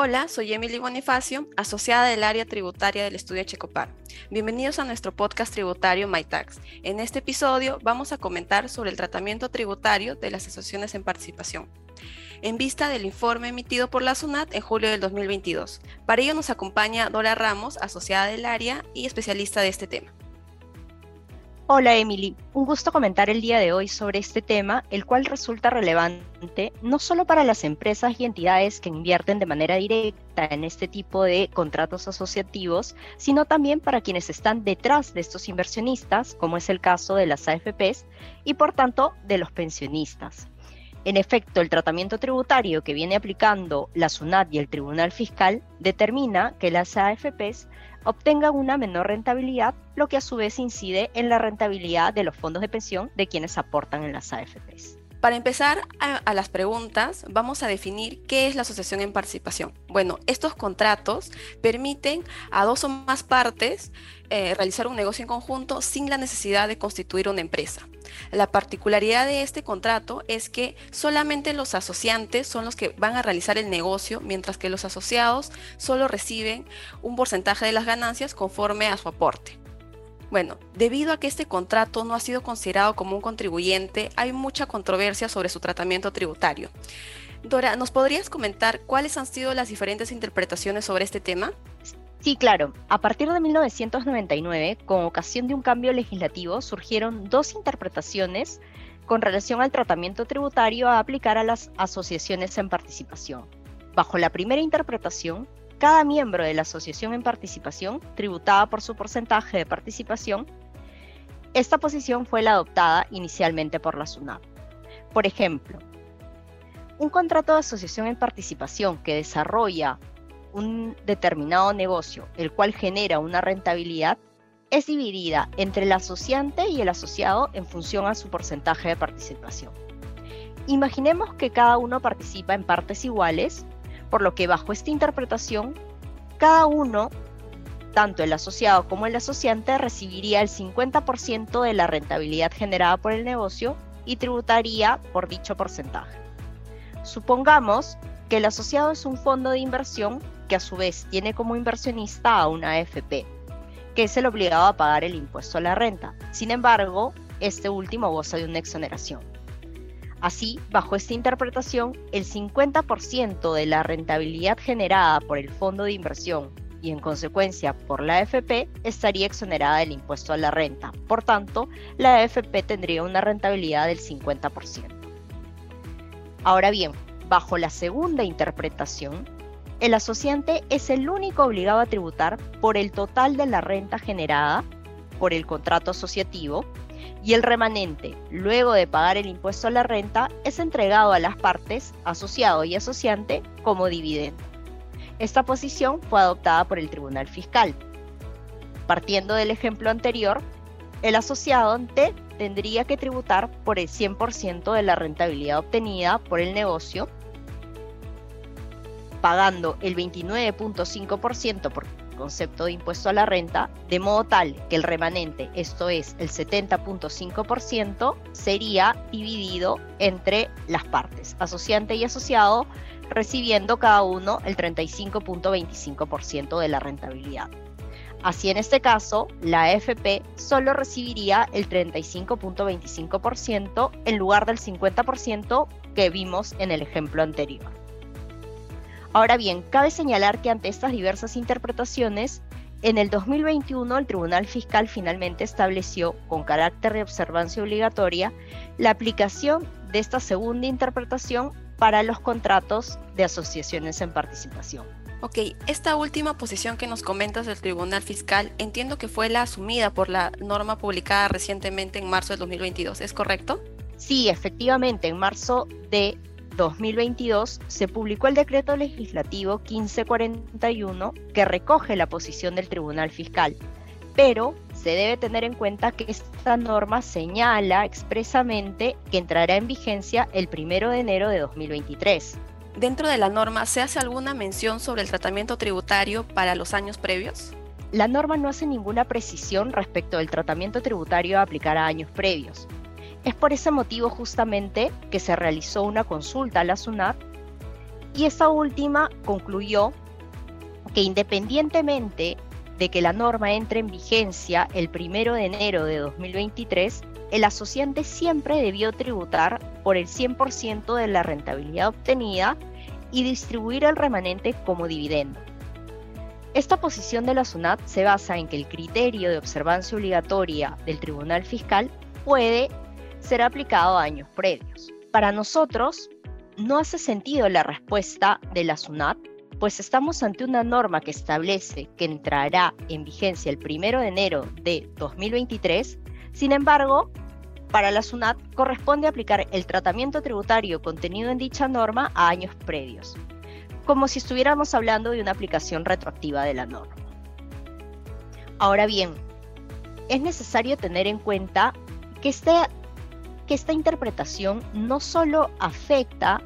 Hola, soy Emily Bonifacio, asociada del área tributaria del estudio Checopar. Bienvenidos a nuestro podcast tributario MyTax. En este episodio vamos a comentar sobre el tratamiento tributario de las asociaciones en participación, en vista del informe emitido por la SUNAT en julio del 2022. Para ello nos acompaña Dora Ramos, asociada del área y especialista de este tema. Hola Emily, un gusto comentar el día de hoy sobre este tema, el cual resulta relevante no solo para las empresas y entidades que invierten de manera directa en este tipo de contratos asociativos, sino también para quienes están detrás de estos inversionistas, como es el caso de las AFPs, y por tanto de los pensionistas. En efecto, el tratamiento tributario que viene aplicando la SUNAT y el Tribunal Fiscal determina que las AFPs obtengan una menor rentabilidad, lo que a su vez incide en la rentabilidad de los fondos de pensión de quienes aportan en las AFPs. Para empezar a, las preguntas, vamos a definir qué es la asociación en participación. Bueno, estos contratos permiten a dos o más partes eh, realizar un negocio en conjunto sin la necesidad de constituir una empresa. La particularidad de este contrato es que solamente los asociantes son los que van a realizar el negocio, mientras que los asociados solo reciben un porcentaje de las ganancias conforme a su aporte. Bueno, debido a que este contrato no ha sido considerado como un contribuyente, hay mucha controversia sobre su tratamiento tributario. Dora, ¿nos podrías comentar cuáles han sido las diferentes interpretaciones sobre este tema? Sí, claro. A partir de 1999, con ocasión de un cambio legislativo, surgieron dos interpretaciones con relación al tratamiento tributario a aplicar a las asociaciones en participación. Bajo la primera interpretación, cada miembro de la asociación en participación tributaba por su porcentaje de participación. Esta posición fue la adoptada inicialmente por la SUNAT. Por ejemplo, un contrato de asociación en participación que desarrolla un determinado negocio, el cual genera una rentabilidad, es dividida entre el asociante y el asociado en función a su porcentaje de participación. Imaginemos que cada uno participa en partes iguales por lo que bajo esta interpretación, cada uno, tanto el asociado como el asociante, recibiría el 50% de la rentabilidad generada por el negocio y tributaría por dicho porcentaje. Supongamos que el asociado es un fondo de inversión que a su vez tiene como inversionista a una AFP, que es el obligado a pagar el impuesto a la renta. Sin embargo, este último goza de una exoneración. Así, bajo esta interpretación, el 50% de la rentabilidad generada por el fondo de inversión y en consecuencia por la AFP estaría exonerada del impuesto a la renta. Por tanto, la AFP tendría una rentabilidad del 50%. Ahora bien, bajo la segunda interpretación, el asociante es el único obligado a tributar por el total de la renta generada por el contrato asociativo y el remanente, luego de pagar el impuesto a la renta, es entregado a las partes, asociado y asociante, como dividendo. Esta posición fue adoptada por el Tribunal Fiscal. Partiendo del ejemplo anterior, el asociado tendría que tributar por el 100% de la rentabilidad obtenida por el negocio, pagando el 29.5% por concepto de impuesto a la renta, de modo tal que el remanente, esto es el 70.5%, sería dividido entre las partes, asociante y asociado, recibiendo cada uno el 35.25% de la rentabilidad. Así en este caso, la AFP solo recibiría el 35.25% en lugar del 50% que vimos en el ejemplo anterior. Ahora bien, cabe señalar que ante estas diversas interpretaciones, en el 2021 el Tribunal Fiscal finalmente estableció, con carácter de observancia obligatoria, la aplicación de esta segunda interpretación para los contratos de asociaciones en participación. Ok, esta última posición que nos comentas del Tribunal Fiscal entiendo que fue la asumida por la norma publicada recientemente en marzo del 2022, ¿es correcto? Sí, efectivamente, en marzo de 2022 se publicó el decreto legislativo 1541 que recoge la posición del Tribunal Fiscal, pero se debe tener en cuenta que esta norma señala expresamente que entrará en vigencia el 1 de enero de 2023. Dentro de la norma, ¿se hace alguna mención sobre el tratamiento tributario para los años previos? La norma no hace ninguna precisión respecto del tratamiento tributario a aplicar a años previos. Es por ese motivo justamente que se realizó una consulta a la SUNAT Y esta última concluyó que independientemente de que la norma entre en vigencia el primero de enero de 2023, el asociante siempre debió tributar por el 100% de la rentabilidad obtenida y distribuir el remanente como dividendo. Esta posición de la SUNAT se basa en que el criterio de observancia obligatoria del Tribunal Fiscal puede ser aplicado a años previos. Para nosotros, no hace sentido la respuesta de la SUNAT, pues estamos ante una norma que establece que entrará en vigencia el 1 de enero de 2023. Sin embargo, para la SUNAT corresponde aplicar el tratamiento tributario contenido en dicha norma a años previos, como si estuviéramos hablando de una aplicación retroactiva de la norma. Ahora bien, es necesario tener en cuenta que, este, que esta interpretación no solo afecta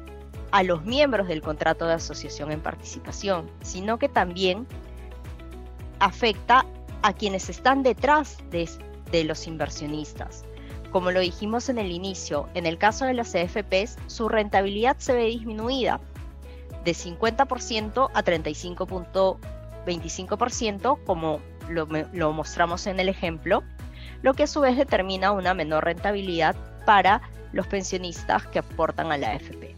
a los miembros del contrato de asociación en participación, sino que también afecta a quienes están detrás de, los inversionistas. Como lo dijimos en el inicio, en el caso de las CFPs, su rentabilidad se ve disminuida de 50% a 35.25%, como lo, mostramos en el ejemplo, lo que a su vez determina una menor rentabilidad para los pensionistas que aportan a la AFP.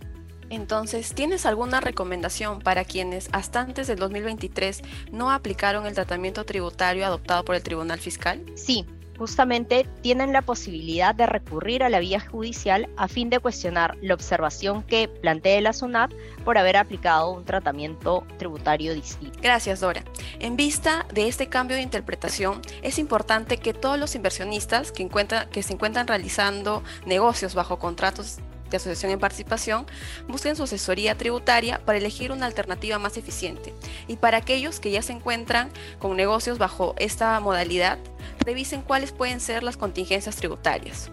Entonces, ¿tienes alguna recomendación para quienes hasta antes del 2023 no aplicaron el tratamiento tributario adoptado por el Tribunal Fiscal? Sí, justamente tienen la posibilidad de recurrir a la vía judicial a fin de cuestionar la observación que plantee la SUNAT por haber aplicado un tratamiento tributario distinto. Gracias, Dora. En vista de este cambio de interpretación, es importante que todos los inversionistas que, que se encuentran realizando negocios bajo contratos de asociación en participación busquen su asesoría tributaria para elegir una alternativa más eficiente. Y para aquellos que ya se encuentran con negocios bajo esta modalidad, revisen cuáles pueden ser las contingencias tributarias.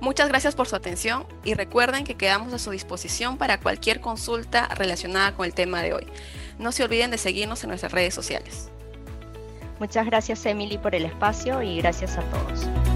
Muchas gracias por su atención y recuerden que quedamos a su disposición para cualquier consulta relacionada con el tema de hoy. No se olviden de seguirnos en nuestras redes sociales. Muchas gracias Emily por el espacio y gracias a todos.